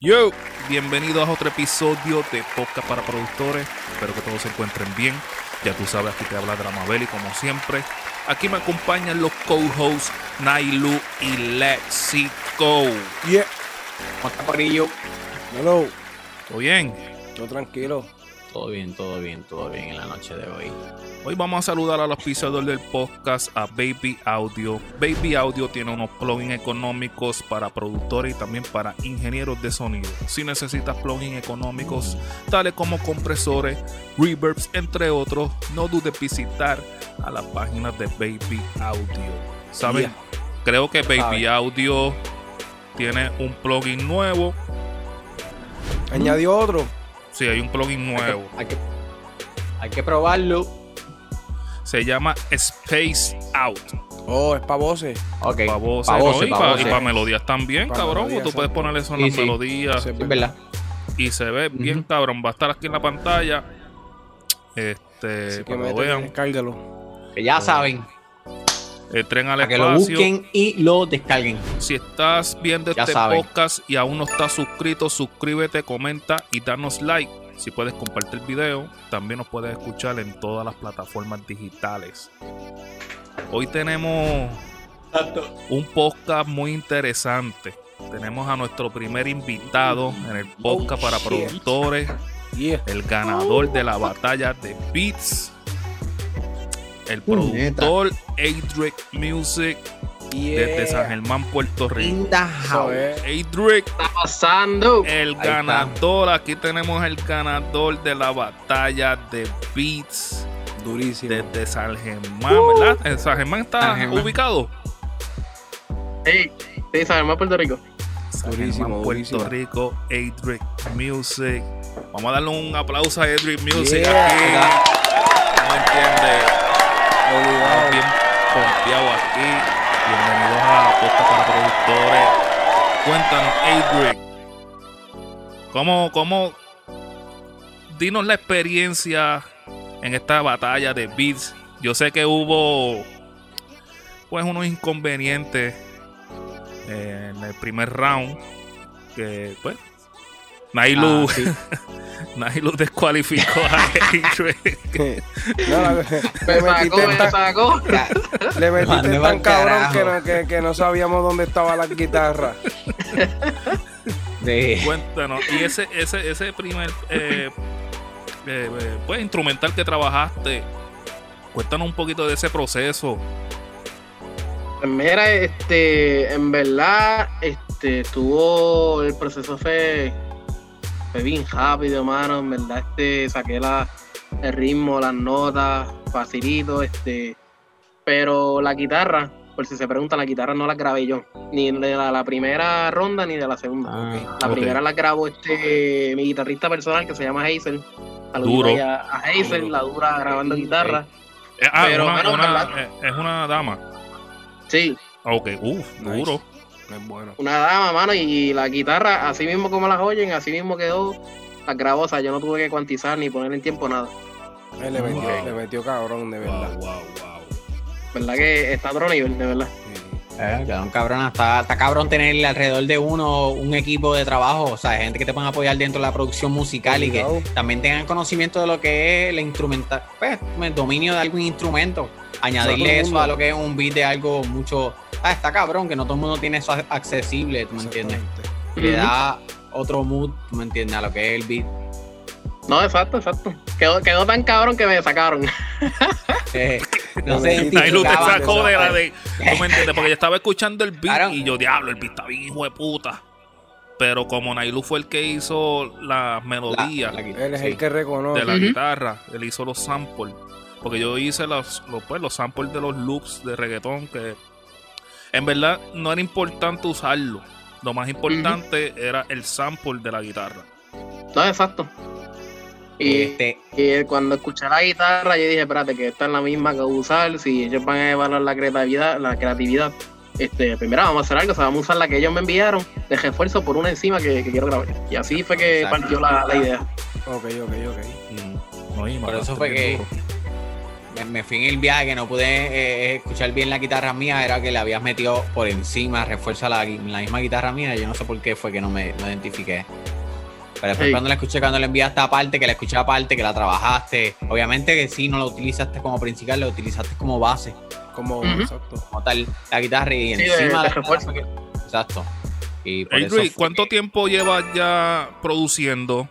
Yo, bienvenidos a otro episodio de Podcast para Productores. Espero que todos se encuentren bien. Ya tú sabes, aquí te habla Dramabel y como siempre, aquí me acompañan los co-hosts Nailu y Lexico. Yeah. ¿Cómo está, Corillo? Hello. ¿Todo bien? Todo tranquilo. Todo bien, todo bien, todo bien en la noche de hoy. Hoy vamos a saludar a los pisadores del podcast, a Baby Audio. Baby Audio tiene unos plugins económicos para productores y también para ingenieros de sonido. Si necesitas plugins económicos, tales como compresores, reverbs, entre otros, no dudes visitar a la página de Baby Audio. ¿Saben? Yeah. Creo que Baby. Audio tiene un plugin nuevo. Añadió otro. Sí, hay un plugin nuevo. Hay que, hay que probarlo. Se llama Space Out. Oh, es para voces. Ok. Pa' voces, pa' ¿no? voces, y pa' para voces. melodías también, Pa' cabrón. melodías, Tú puedes ponerle eso en las sí. melodías Sí. Es verdad. y se ve bien, cabrón. Va a estar aquí en la pantalla. Este, Así que para que lo vean. Que ya saben. Entren al Para que lo busquen y lo descarguen. Si estás viendo Ya este saben. podcast y aún no estás suscrito, suscríbete, comenta y danos like. Si puedes compartir el video, también nos puedes escuchar en todas las plataformas digitales. Hoy tenemos un podcast muy interesante. Tenemos a nuestro primer invitado en el podcast para shit. productores, Yeah. el ganador de la batalla de Beats, el productor Adric Music Yeah. desde San Germán, Puerto Rico. Adric, está pasando? el ganador. Aquí tenemos el ganador de la batalla de Beats Durísimo. desde San Germán, ¿verdad? En San Germán está San Germán. ubicado. Sí, sí, sabemos Puerto Rico. San Durísimo, Germán, Puerto durísimo. Rico, Adric Music. Vamos a darle un aplauso a Adric Music Yeah. aquí. No entiende. Estamos bien pompeados aquí. Bienvenidos a Posta para Productores. Cuéntanos, Adric. ¿Cómo, cómo? Dinos la experiencia en esta batalla de beats. Yo sé que hubo pues unos inconvenientes eh, en el primer round. Que pues Nailu, Ah, sí. Nailu descualificó a Adric. No, Me metiste, me tan, sacó. le metiste tan cabrón que no, que, que no sabíamos dónde estaba la guitarra. Sí. Cuéntanos, y ese, ese, ese primer eh, eh, eh, pues, instrumental que trabajaste, cuéntanos un poquito de ese proceso. Pues Mira, este, en verdad, este, estuvo, el proceso fue, fue bien rápido, mano, en verdad, este, saqué la, el ritmo, las notas, facilito, este, pero la guitarra, por si se preguntan, la guitarra no la grabé yo, ni de la, la primera ronda ni de la segunda. Ah, La primera la grabó este mi guitarrista personal que se llama Hazel. Duro. A, a Hazel, Duro. la dura grabando guitarra. Eh, ah, Pero, una- mano, una- ¿verdad? eh, es una dama. Sí, Ah, Ok, uff, Nice. duro. No es bueno. una dama, mano, y la guitarra, así mismo como las oyen, así mismo quedó. Las sea, yo no tuve que cuantizar ni poner en tiempo nada. Él le metió, Wow. le metió cabrón, de verdad. Wow, wow, wow. ¿Verdad que está a otro nivel, de verdad? Sí. Eh, cabrón, cabrón, está, está cabrón tener alrededor de uno un equipo de trabajo, o sea, gente que te puedan apoyar dentro de la producción musical y que también tengan conocimiento de lo que es la instrumental, pues, el dominio de algún instrumento. Añadirle eso a lo que es un beat de algo mucho. Ah, está cabrón, que no todo el mundo tiene eso accesible, ¿tú me entiendes? Le da otro mood, ¿tú me entiendes? A lo que es el beat. No, exacto, exacto. Quedó, quedó tan cabrón que me sacaron. Eh, no me- Nailu te sacó de la de. ¿Tú me entiendes? Porque yo estaba escuchando el beat Claro. y yo, diablo, el beat está bien, hijo de puta. Pero como Nailu fue el que hizo las la- melodías la guitarra, Él es sí. el que reconoce. de la guitarra, él hizo los samples. Porque yo hice los, los, pues, los samples de los loops de reggaetón que en verdad no era importante usarlo. Lo más importante era el sample de la guitarra. No, exacto. Y, Este, y cuando escuché la guitarra, yo dije, espérate, que esta es la misma que voy a usar. Si ellos van a evaluar la creatividad, la creatividad, este, primero vamos a hacer algo, o sea, vamos a usar la que ellos me enviaron de refuerzo por una encima que, que quiero grabar. Y así fue que Exacto. partió la, la idea. Ok, ok, ok. Mm, no, y Por eso fue que- me, me fui en el viaje que no pude eh, escuchar bien la guitarra mía, era que le habías metido por encima, refuerza la, la misma guitarra mía. Yo no sé por qué fue que no me no identifiqué. Pero después Sí. cuando la escuché, cuando la enviaste aparte, que la escuché aparte, que la trabajaste, obviamente que sí, no la utilizaste como principal, la utilizaste como base, Como, Ujú. exacto. como tal, la guitarra y Sí, de- encima de la que- Exacto. Y por Hey, eso Luis, fue ¿cuánto que- tiempo llevas ya produciendo?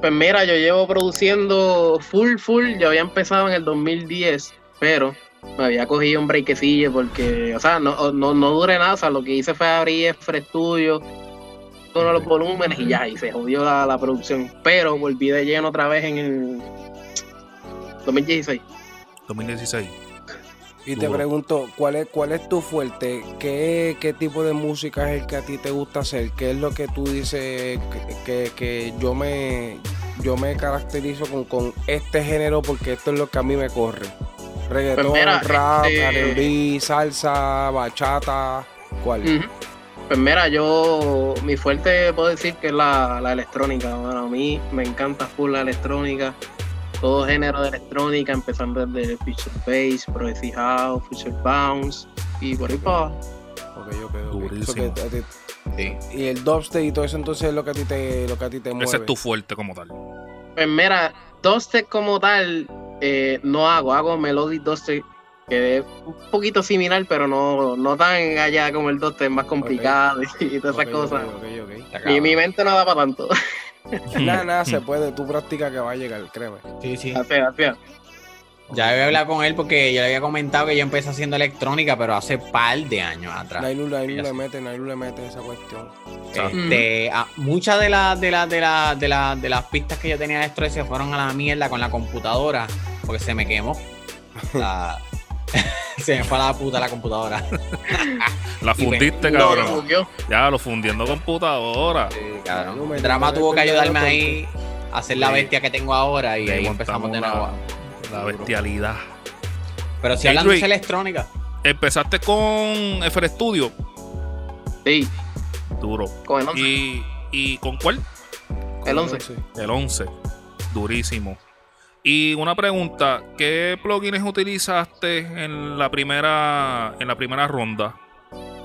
Pues mira, yo llevo produciendo full, full. Yo había empezado en el 2010, pero me había cogido un breakecillo porque, o sea, no, no, no duré nada. O sea, lo que hice fue abrir F Studio, uno de los volúmenes y ya, y se jodió la, la producción. Pero volví de lleno otra vez en el 2016. 2016. Y te pregunto, ¿cuál es, cuál es tu fuerte? ¿Qué, ¿Qué tipo de música es el que a ti te gusta hacer? ¿Qué es lo que tú dices que, que- que yo me yo me caracterizo con, con este género porque esto es lo que a mí me corre? Reggaetón, Pues mira, rap, este- R&B, salsa, bachata, ¿cuál? Ujú. Pues mira, yo, mi fuerte puedo decir que es la, la electrónica. Bueno, a mí me encanta full la electrónica. Todo género de electrónica, empezando desde Future Bass, Progressive House, Future Bounce y por ahí para abajo. Ok, ok, ok. Durísimo. Eso que a ti- Sí. y el dubstep y todo eso entonces es lo que a ti te, lo que a ti te mueve. Ese es tu fuerte como tal. Pues mira, dubstep como tal eh, no hago, hago melody dubstep que es un poquito similar, pero no, no tan allá como el dubstep, más complicado y, todas esas cosas. ok, ok, ok. Está Y mi mente no da para tanto. Nada, nada se puede, tú practicas que va a llegar, créeme. Sí, sí. Así, así. Ya había hablado con él porque yo le había comentado que yo empecé haciendo electrónica, pero hace par de años atrás. Nailu, Nailu le mete, Nailu le mete esa cuestión. Este, a- muchas de las de las de las de las de las pistas que yo tenía de estrés se fueron a la mierda con la computadora porque se me quemó. La- se me fue a la puta la computadora. La fundiste, me- No, cabrón. no. Ya, lo fundiendo computadora. Cabrón. Nailu, El drama tuvo que ayudarme ahí a hacer la Sí. bestia que tengo ahora y Le ahí empezamos de nuevo. La, la bestialidad. Pero si Hey, hablando de electrónica, Empezaste con FR Studio. Sí, Duro. con el 11. ¿Y, y con cuál? El 11. El 11. Durísimo. Y una pregunta, ¿qué plugins utilizaste en la primera en la primera ronda?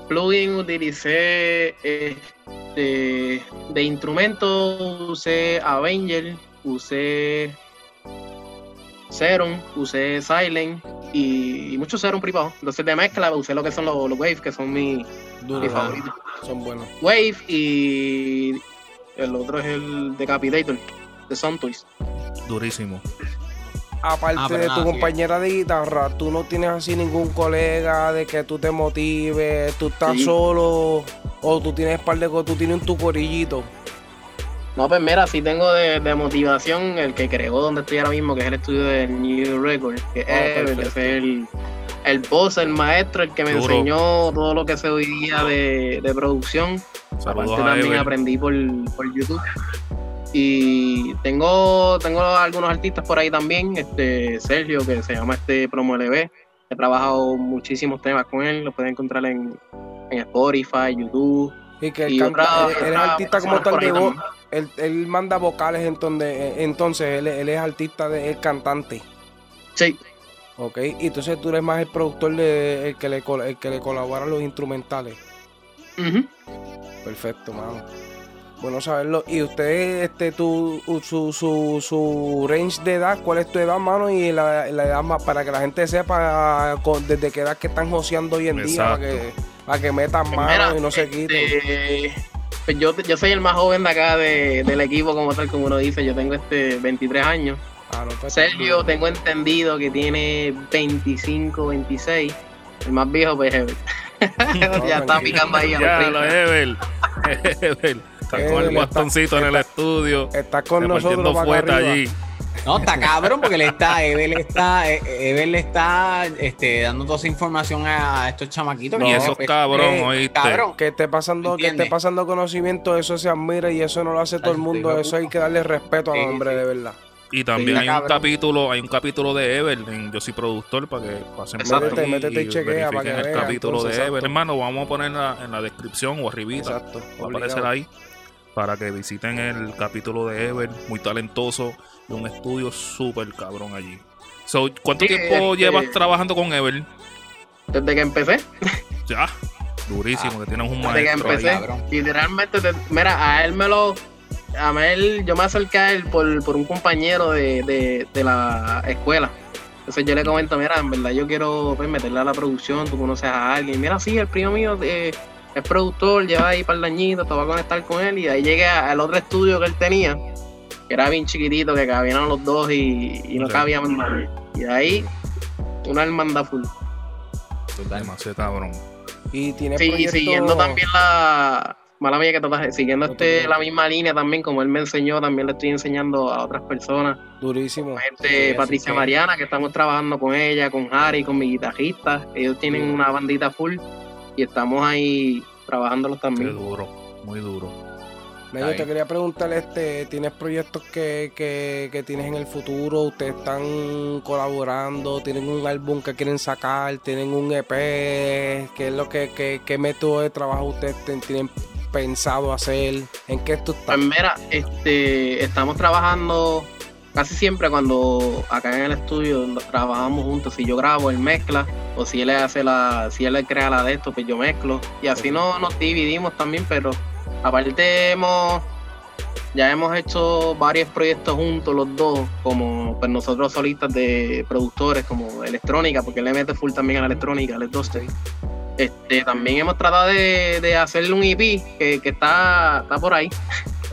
plugin utilicé este, de instrumento usé Avenger, usé Serum, usé Silent y, y mucho Serum privado. Entonces de mezcla usé lo que son los, los Wave, que son mi, Duro, mi ajá. favorito. Son buenos. Wave y el otro es el Decapitator de Soundtoys. Durísimo. Aparte Ah, de nada, tu sí. compañera de guitarra, tú no tienes así ningún colega de que tú te motives, tú estás Sí. solo o tú tienes par de co- tú tienes tu corillito. No, pues mira, sí tengo de, de motivación el que creó donde estoy ahora mismo, que es el estudio de New Record, que es Ah, es el, el boss, el maestro, el que me Duro. enseñó todo lo que sé hoy día de, de producción. Saludos Aparte a también Ever. aprendí por, por YouTube. Y tengo, tengo algunos artistas por ahí también, este Sergio, que se llama este Promo LB. He trabajado muchísimos temas con él, lo pueden encontrar en, en Spotify, YouTube. Y que él canta, otra- él, él es artista como tal de voz, él, él manda vocales entonces, entonces él, él es artista de él cantante. Sí, Ok, y entonces tú eres más el productor de el que le el que le colabora los instrumentales. Perfecto, mano. Bueno saberlo. Y usted, este, tu, su, su, su range de edad, ¿cuál es tu edad, mano? Y la, la edad más, para que la gente sepa con- desde qué edad que están joseando hoy en día, para que, para que metan Pues mano mira, y no se quiten. este, pues yo, yo soy el más joven de acá de- del equipo, como tal, como uno dice. Yo tengo este 23 años. Ah, no, pues, Sergio, tengo entendido que tiene 25, 26. El más viejo, pues Ever. ya está picando ahí a los Ya, 30. Está con el bastoncito en el estudio. Estás con nosotros fueta allí. no, está cabrón porque le está, Evel está, eh, Evel le está este, dando toda esa información a estos chamaquitos. No, y que eso pues, es cabrón, eh, oíste. cabrón. Que esté pasando, que esté pasando conocimiento, eso se admira y eso no lo hace todo el mundo. Eso hay que darle respeto al hombre, sí. de verdad. Y también Sí, hay un cabrón. capítulo, hay un capítulo de Ever en Yo soy productor para que pasen por Exacto. ahí Métete y chequea para verifiquen que el vean, capítulo entonces, de Ever. Hermano, vamos a poner en la, en la descripción o arribita. Exacto. Va a aparecer ahí para que visiten el capítulo de Ever, muy talentoso, de un estudio súper cabrón allí. So, ¿Cuánto Sí, tiempo este- llevas trabajando con Ever? Desde que empecé, Ya, durísimo, que tienes un desde que maestro ahí. empecé, cabrón. literalmente, mira, a él me lo, a él, yo me acerqué a él por, por un compañero de, de, de la escuela. Entonces yo le comento, mira, en verdad yo quiero pues, meterle a la producción, tú conoces a alguien. Mira, sí, el primo mío eh, es productor, lleva ahí para el dañito, te va a conectar con él. Y ahí llegué al otro estudio que él tenía, que era bien chiquitito, que cabían los dos y, y no Ok. cabíamos nadie. Y de ahí, una hermandad full. Demasiado cabrón. Y tiene Sí, y proyectos- siguiendo también la. Mala mía que siguiendo este, la misma línea también, como él me enseñó, también le estoy enseñando a otras personas. Durísimo. Gente, Sí, Patricia que- Mariana, que estamos trabajando con ella, con Harry, con mi guitarrista. Ellos tienen Sí. una bandita full y estamos ahí trabajándolos también. duro, muy duro. No, Está yo te quería preguntar, este, ¿tienes proyectos que, que, que tienes en el futuro? ¿Ustedes están colaborando? ¿Tienen un álbum que quieren sacar? ¿Tienen un EP? ¿Qué es lo que, que- qué método de trabajo ustedes tienen pensado hacer? ¿En qué tú estás? Pues mira, este, estamos trabajando casi siempre cuando acá en el estudio trabajamos juntos. Si yo grabo, él mezcla, o si él hace la, si él crea la de esto, pues yo mezclo. Y así no nos dividimos también, pero aparte hemos ya hemos hecho varios proyectos juntos los dos, como pues nosotros solistas de productores, como electrónica, porque él le mete full también a la electrónica, al dubstep. Este, también hemos tratado de, de hacerle un EP que, que está, está por ahí.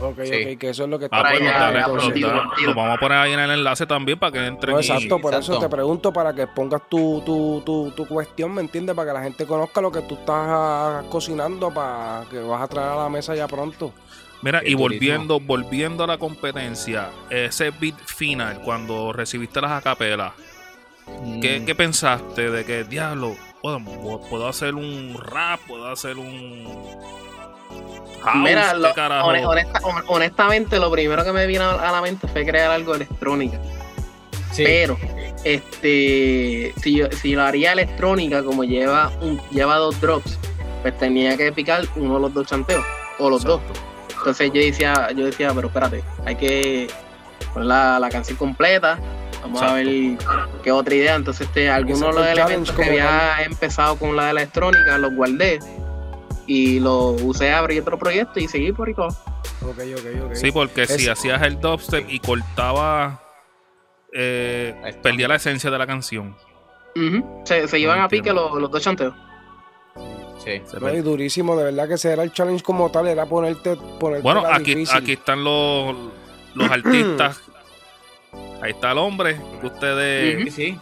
Ok, Sí. ok, que eso es lo que Ah, está pues ya, da- ya. lo vamos a poner ahí en el enlace también para que entren No, y- exacto, por eso te pregunto para que pongas tu, tu, tu, tu cuestión, ¿me entiendes? Para que la gente conozca lo que tú estás ah, cocinando, para que vas a traer a la mesa ya pronto. Mira, Qué y volviendo, volviendo a la competencia, ese beat final, cuando recibiste las acapelas, ¿qué, Mm. qué pensaste de que, diablo, puedo, puedo hacer un rap, puedo hacer un house, Mira, lo- honesta- honestamente, lo primero que me vino a la mente fue crear algo electrónica. Sí. Pero, este, si yo, si lo haría electrónica, como lleva un, lleva dos drops, pues tenía que picar uno de los dos chanteos, o los dos. Entonces yo decía, yo decía, pero espérate, hay que poner la, la canción completa. Vamos a ver qué otra idea. Entonces, este, algunos de los elementos que había empezado con la electrónica los guardé y los usé a abrir otro proyecto y seguí por ahí todo. Ok, ok, ok. Sí, porque si hacías el dubstep y cortaba, eh, perdía la esencia de la canción. Se, se iban a pique los, los dos chanteos. Sí. Se No, y durísimo, de verdad que ese era el challenge como tal, era ponerte, ponerte Bueno, aquí, difícil. aquí están los, los artistas. Ahí está el hombre. que Ustedes, Sí, sí.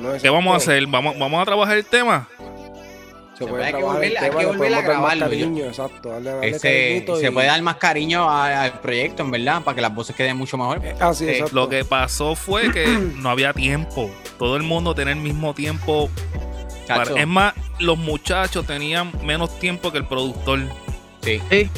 No, ¿Qué vamos a hacer? ¿Vamos, ¿Vamos a trabajar el tema? Se Se puede puede, hay que el volver- hay tema, que le volver a podemos dar más grabarlo, yo- cariño, exacto, darle, darle Ese, cariñito se y- puede dar más cariño al proyecto, en verdad, para que las voces queden mucho mejor. Eh, Así, exacto. Lo que pasó fue que no había tiempo. Todo el mundo tenía el mismo tiempo. para- es más, los muchachos tenían menos tiempo que el productor. sí. Sí.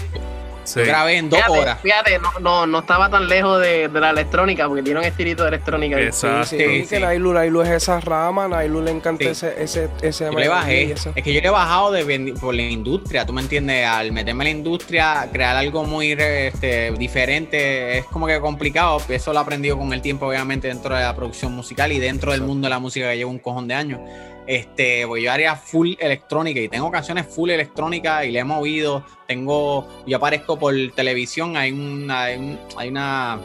Sí. Grabé en dos Fíjate, horas. fíjate, no, no, no estaba tan lejos de, de la electrónica porque tiene un estilito de electrónica. Exacto. Sí, Sí, sí, que Nailu, Nailu es esa rama, Nailu le encanta Sí. ese, ese, ese Yo le bajé. eso. Es que yo le he bajado de, por la industria, tú me entiendes. Al meterme en la industria, crear algo muy este, diferente, es como que complicado. Eso lo he aprendido con el tiempo, obviamente, dentro de la producción musical y dentro del mundo de la música que llevo un cojón de años. Este, pues yo haría full electrónica y tengo canciones full electrónica y le he movido. Tengo, yo aparezco por televisión, hay una, hay, un- hay una,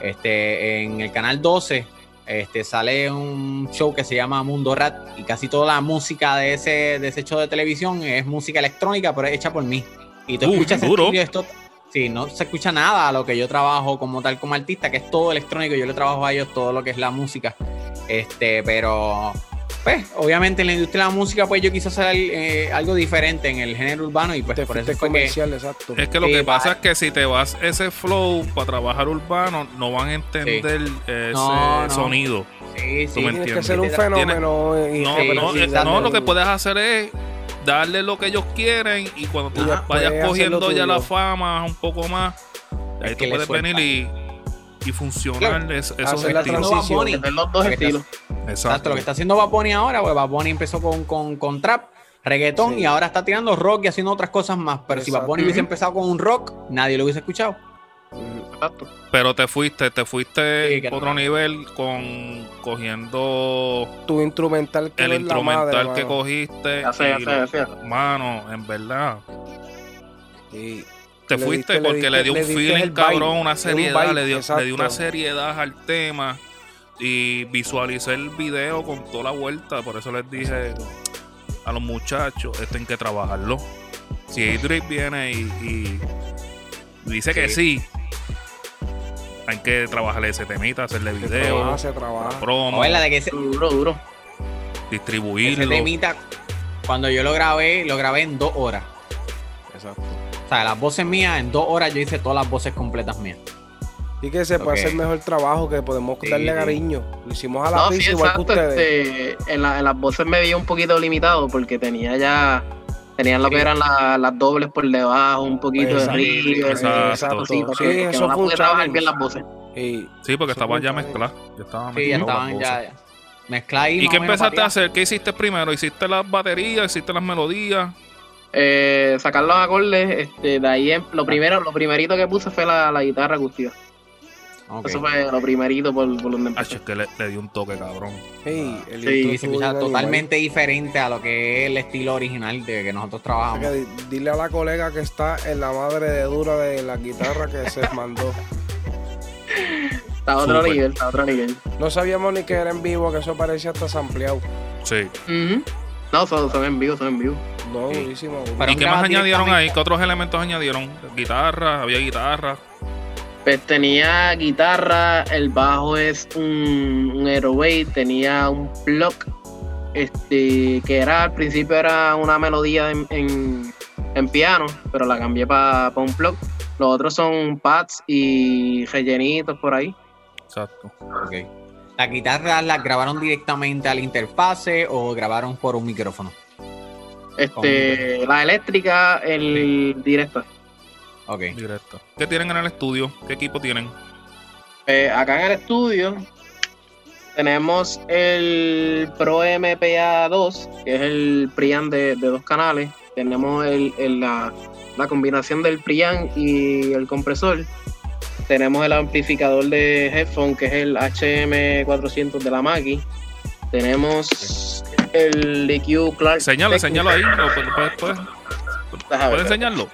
este, en el canal 12 este, sale un show que se llama Mundo Rat y casi toda la música de ese, de ese show de televisión es música electrónica, pero es hecha por mí. Y tú Uh, escuchas duro. estudio, esto, sí, no se escucha nada a lo que yo trabajo como tal como artista, que es todo electrónico, yo le trabajo a ellos todo lo que es la música. Este, pero pues, obviamente en la industria de la música, pues yo quise hacer eh, algo diferente en el género urbano y pues Te por eso que comercial, exacto. Es que lo Sí, que pasa pa- es que si te vas ese flow para trabajar urbano, no van a entender ese No, no. sonido. sí, Tú sí, me Tienes que ser un fenómeno. y- No, Sí, no, sí, no, lo que puedes hacer es darle lo que ellos quieren y cuando tú vayas cogiendo ya la fama un poco más, ahí tú puedes venir y, y funcionar es- esos Hacer la estilos. Transición. Tener los dos estilos. Exacto, lo que está haciendo Bad Bunny ahora, pues Bad Bunny empezó con, con, con trap, reggaetón Sí. y ahora está tirando rock y haciendo otras cosas más. Pero si Bad. Bunny hubiese empezado con un rock, nadie lo hubiese escuchado. Exacto. Pero te fuiste, te fuiste Sí, que a otro no. nivel con cogiendo Tu instrumental que el instrumental madre, que mano. cogiste. Ya sé, ya y sé, lo- ya sé. Mano, en verdad. Sí. Te Le fuiste diste- porque le diste- dio un le feeling, vibe, cabrón, una un seriedad, vibe, le, dio, le dio una seriedad al tema y visualicé el video con toda la vuelta. Por eso les dije a los muchachos, esto hay que trabajarlo. Si Idris viene y, y dice que sí, hay que trabajarle ese temita, hacerle Se video, trabaja, se trabaja. promo, O es la de que ese, Duro, duro. ese distribuirlo. temita, cuando yo lo grabé, lo grabé en dos horas. Exacto. O sea, las voces mías, en dos horas yo hice todas las voces completas mías. Y que se puede hacer mejor trabajo, que podemos Sí, darle cariño. Lo hicimos a la No, pizza sí, igual que ustedes. Este, en, la- en las voces me vi un poquito limitado porque tenía ya. Tenían lo Sí. que eran la- las dobles por debajo, un poquito Exacto, de río, exacto. sí, eso no pude trabajar bien las voces. Sí, porque estaban ya mezcladas. Ya estaban Sí, ya mezcladas estaban ya. ¿Y qué empezaste a hacer? ¿Qué hiciste primero? ¿Hiciste las baterías? ¿Hiciste las melodías? Eh, sacar los acordes, este, de ahí en- lo primero, lo primerito que puse fue la, la guitarra acústica. Eso fue lo primerito por, por donde Ah, empecé. es que le, le dio un toque, cabrón. sí, el Sí, se escucha totalmente diferente a lo que es el estilo original de que nosotros trabajamos. Que dile a la colega que está en la madre de dura de la guitarra que se mandó. Está a otro nivel, está a otro nivel. No sabíamos ni que era en vivo, que eso parecía hasta sampleado. Sí. Ujú. No, son, son en vivo, son en vivo. No, Sí. durísimo. ¿Y qué más añadieron ahí? ¿Qué otros elementos añadieron? Guitarra, había guitarra. Pues tenía guitarra, el bajo es un, un Aeroweight, tenía un plug, este, que era al principio era una melodía en, en- en piano, pero la cambié para un plug. Los otros son pads y rellenitos por ahí. Exacto. Ok. ¿Las guitarras las grabaron directamente a la interfase o grabaron por un micrófono? Este, la eléctrica, el directo. Ok. Directo. ¿Qué tienen en el estudio? ¿Qué equipo tienen? Eh, acá en el estudio tenemos el Pro MPA 2, que es el Prian de, de dos canales. Tenemos el, el- la, la combinación del Prian y el compresor. Tenemos el amplificador de headphone, que es el HM400 de la Mackie. Tenemos el EQ Clark. Señalo, Technic. señalo ahí. ¿Lo puedes, puedes- puedes- enseñarlo?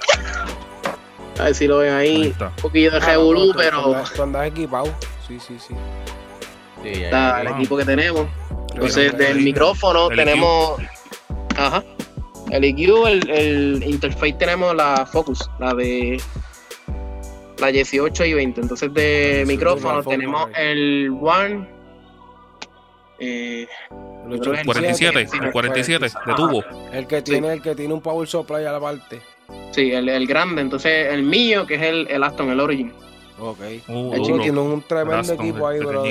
A ver si lo ven Ahí. Un poquillo de Ah, no, revolú, tú- pero andas- Tú andas equipado. Sí, sí, sí. Está el equipo que tenemos. Entonces, del micrófono El tenemos. Ajá. El EQ, el, el interface tenemos la Focus, la de. La 18 y 20. Entonces, de sí, micrófono Focus, tenemos el One. Eh, El creo que el 47, sí, el 47 de tubo. El que tiene, el que tiene un power supply a la parte. Sí, el, el grande. Entonces, el mío, que es el, el Aston, el Origin. Ok. Uh, El duro. tiene un tremendo Raston, equipo ahí, bro.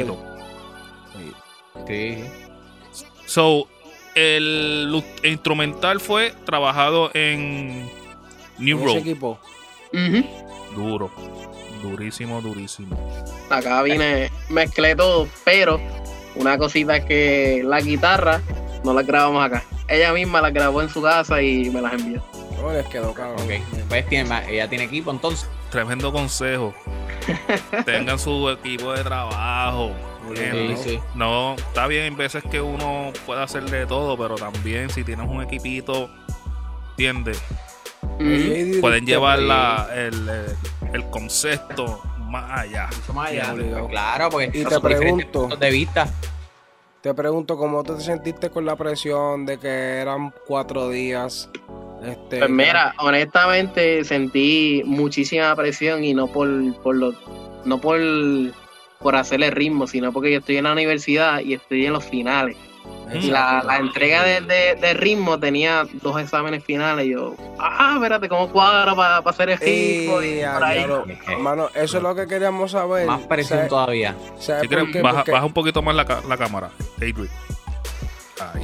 Sí. So, el instrumental fue trabajado en New Road. equipo. Ujú. Duro. Durísimo, durísimo. Acá vine, mezclé todo, pero una cosita es que la guitarra no la grabamos acá. Ella misma la grabó en su casa y me las envió. No, les quedó cabrón. Ok. Pues tiene, ella tiene equipo entonces. Tremendo consejo. Tengan su equipo de trabajo. Sí, ¿entiendes? sí. No, está bien, hay veces que uno puede hacer de todo, pero también si tienes un equipito, ¿entiendes? Ujú. Pueden llevar la, el, el- el concepto más allá. Mucho más allá. Sí. Pues claro, porque Y te pregunto. puntos de vista. Te pregunto, ¿cómo tú te sentiste con la presión de que eran cuatro días? Este, Pues mira, honestamente sentí muchísima presión y no por, por lo, no por, por hacer el ritmo, sino porque yo estoy en la universidad y estoy en los finales. Y la, la entrega de, de- de ritmo tenía dos exámenes finales. Y yo, ah, espérate, ¿cómo cuadra para hacer el ritmo? Y Ey, por ahí. diablo. Mano, eso es lo que queríamos saber. Más presión ¿Sabes- todavía. Si por quieres, qué? baja, baja un poquito más la, la cámara. Adrian.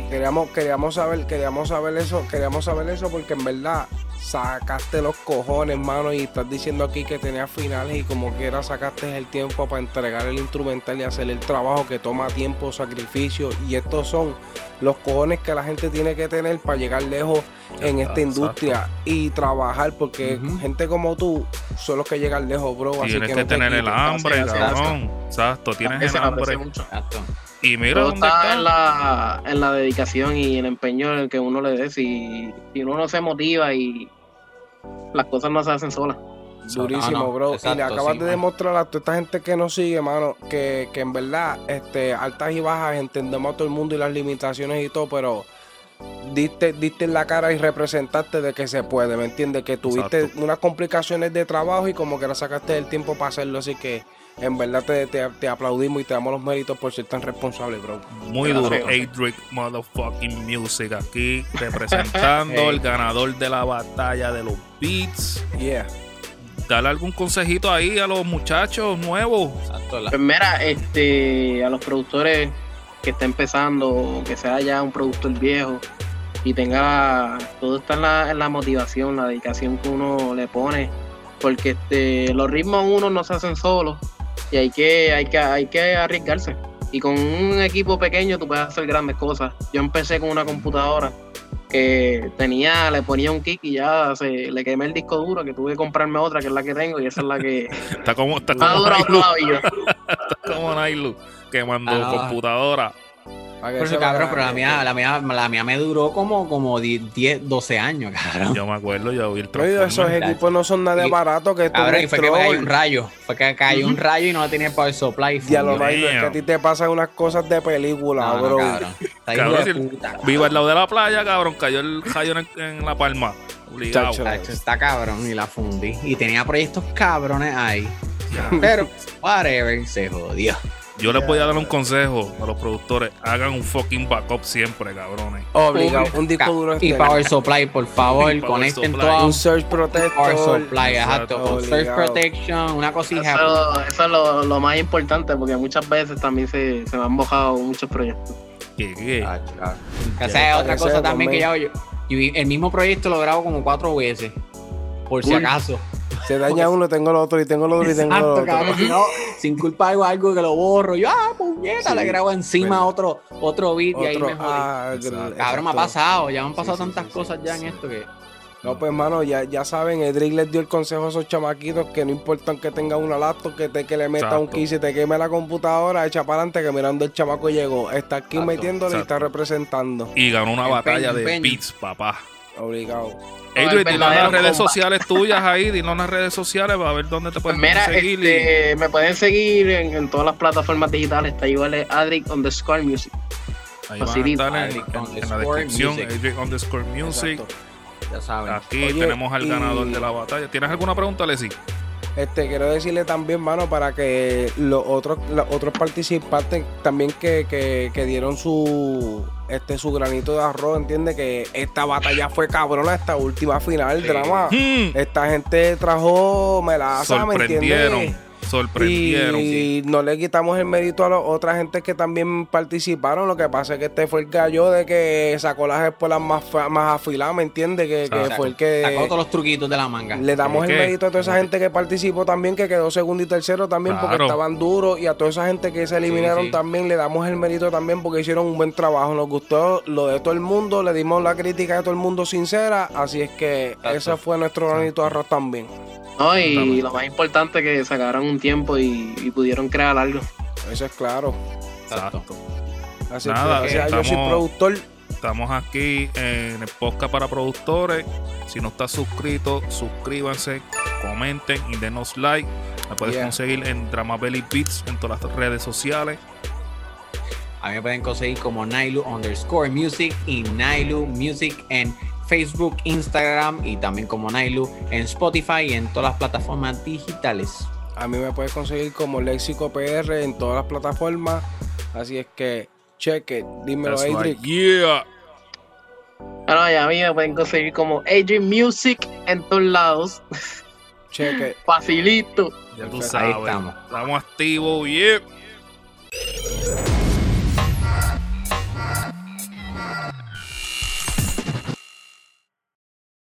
Queríamos, queríamos saber, queríamos saber eso, queríamos saber eso porque en verdad sacaste los cojones, mano, y estás diciendo aquí que tenías finales y como quiera sacaste el tiempo para entregar el instrumental y hacer el trabajo que toma tiempo, sacrificio, y estos son los cojones que la gente tiene que tener para llegar lejos en esta industria y trabajar porque gente como tú son los que llegan lejos, bro. Así Tienes que, que, no te tener el hambre, cabrón. Exacto, tienes el hambre. mucho. Exacto. Y mira Todo dónde está está. en la, en la dedicación y el empeño en el que uno le dé. Si, si uno no se motiva y las cosas no se hacen solas. Durísimo, no, bro. y le acabas sí, de mano. demostrar a toda esta gente que nos sigue, mano, que, que en verdad, este, altas y bajas, entendemos a todo el mundo y las limitaciones y todo, pero diste, diste en la cara y representaste de que se puede, ¿me entiendes? Que tuviste Exacto. unas complicaciones de trabajo y como que la sacaste el tiempo para hacerlo, así que en verdad te, te, te aplaudimos y te damos los méritos por ser tan responsable, bro. Muy duro. Adric Motherfucking Music aquí representando Hey. el ganador de la batalla de los beats. Yeah. Dale algún consejito ahí a los muchachos nuevos. Pues mira, este, a los productores que está empezando, que sea ya un productor viejo y tenga todo está en la, en la motivación, la dedicación que uno le pone, porque este, los ritmos uno no se hacen solos y hay que, hay que, hay que arriesgarse. Y con un equipo pequeño tú puedes hacer grandes cosas. Yo empecé con una computadora que tenía, le ponía un kick y ya se le quemé el disco duro, que tuve que comprarme otra, que es la que tengo, y esa es la que Está como, está ha como durado todavía. está como Nailu, quemando Ah, computadora. Por eso, cabrón, pero la mía, la mía, la mía me duró como, como 10, 10, 12 años, cabrón. Yo me acuerdo, yo vi el y esos equipos no son nada de barato que esto Cabrón, y fue que me cayó un rayo. Fue que cayó un rayo y no tenía power supply. y Ya lo es que a ti te pasan unas cosas de película, No, no, bro. cabrón. Está hijo Cabrón, de si el- puta, cabrón. Viva al lado de la playa, cabrón. Cayó el rayo en, en la palma. Obligado. Está cabrón y la fundí. Y tenía proyectos cabrones ahí. Pero, whatever, se jodió. Yo les voy a dar un consejo a los productores. Hagan un fucking backup siempre, cabrones. Obligado, un disco duro Y. Power Supply, por favor, power conecten todo. un Surge Power Protector. Supply, exacto. Un Surge Obligado. Protection, una cosilla. Eso, eso es lo, lo más importante porque muchas veces también se, se me han mojado muchos proyectos. ¿Qué, qué? Ya, es para otra cosa también que yo el mismo proyecto lo grabo como cuatro veces. Por si acaso. Se daña uno, tengo el otro, y tengo el otro, y tengo el otro. cabrón. Si no, sin culpa hago algo que lo borro. Yo, ah, puñeta, Sí, le grabo encima otro, otro beat y ahí me jodí. ah, Exacto. Cabrón, me ha pasado. Ya me han pasado sí, tantas sí, sí, cosas ya sí. en esto que. No, pues, hermano, ya, ya saben, Edric les dio el consejo a esos chamaquitos que no importa que tenga una laptop, que, te, que le meta un key, se te queme la computadora, echa para adelante, que mirando el chamaco llegó. Está aquí Exacto, metiéndole y está representando. Y ganó una batalla de beats, papá. Obligado. Adrian, dinos las redes sociales tuyas ahí, dinos las redes sociales para ver dónde te Pues pueden mira, seguir. y- este, me pueden seguir en, en todas las plataformas digitales. Está igual Adric underscore music. Ahí van a estar en, Adric en- en la descripción. music. Adric underscore music. Exacto. Ya saben. Aquí Oye, tenemos al y- ganador de la batalla. ¿Tienes alguna pregunta, Leslie? Este, quiero decirle también, mano, para que los otros, los otros participantes también que, que, que dieron su este su granito de arroz, entiende que esta batalla fue cabrona, esta última final, Sí. drama. Hmm, Esta gente trajo melaza, ¿me sorprendieron. entiendes? Sorprendieron. Y no le quitamos el mérito a las otras gente que también participaron. Lo que pasa es que este fue el gallo de que sacó las espuelas más, más afiladas, ¿me entiendes? Que, fue el que. Sacó todos los truquitos de la manga. Le damos ¿Qué, el qué? mérito a toda esa gente que participó también, que quedó segundo y tercero también porque estaban duros. Y a toda esa gente que se eliminaron sí. también, le damos el mérito también porque hicieron un buen trabajo. Nos gustó lo de todo el mundo, le dimos la crítica de todo el mundo sincera. Así es que Exacto. ese fue nuestro granito de arroz también. ¿no? Y lo más importante es que sacaron un tiempo y, y pudieron crear algo. Eso es claro. Exacto. Así Nada, que gracias a Dios soy productor. Estamos aquí en el podcast para productores. Si no estás suscrito, suscríbanse, comenten y denos like. Me puedes Yeah. conseguir en Drama Belly Beats en todas las redes sociales. A mí me pueden conseguir como Nailu underscore music y Nailu music en Facebook, Instagram y también como Nailu en Spotify y en todas las plataformas digitales. A mí me puedes conseguir como Léxico PR en todas las plataformas. Así es que, cheque, dímelo, That's Adric. right. Yeah. Bueno, y a mí me pueden conseguir como Adrian Music en todos lados. Cheque. Ah, Facilito. Ya tú Ahí sabes. estamos. Estamos activos. Yeah.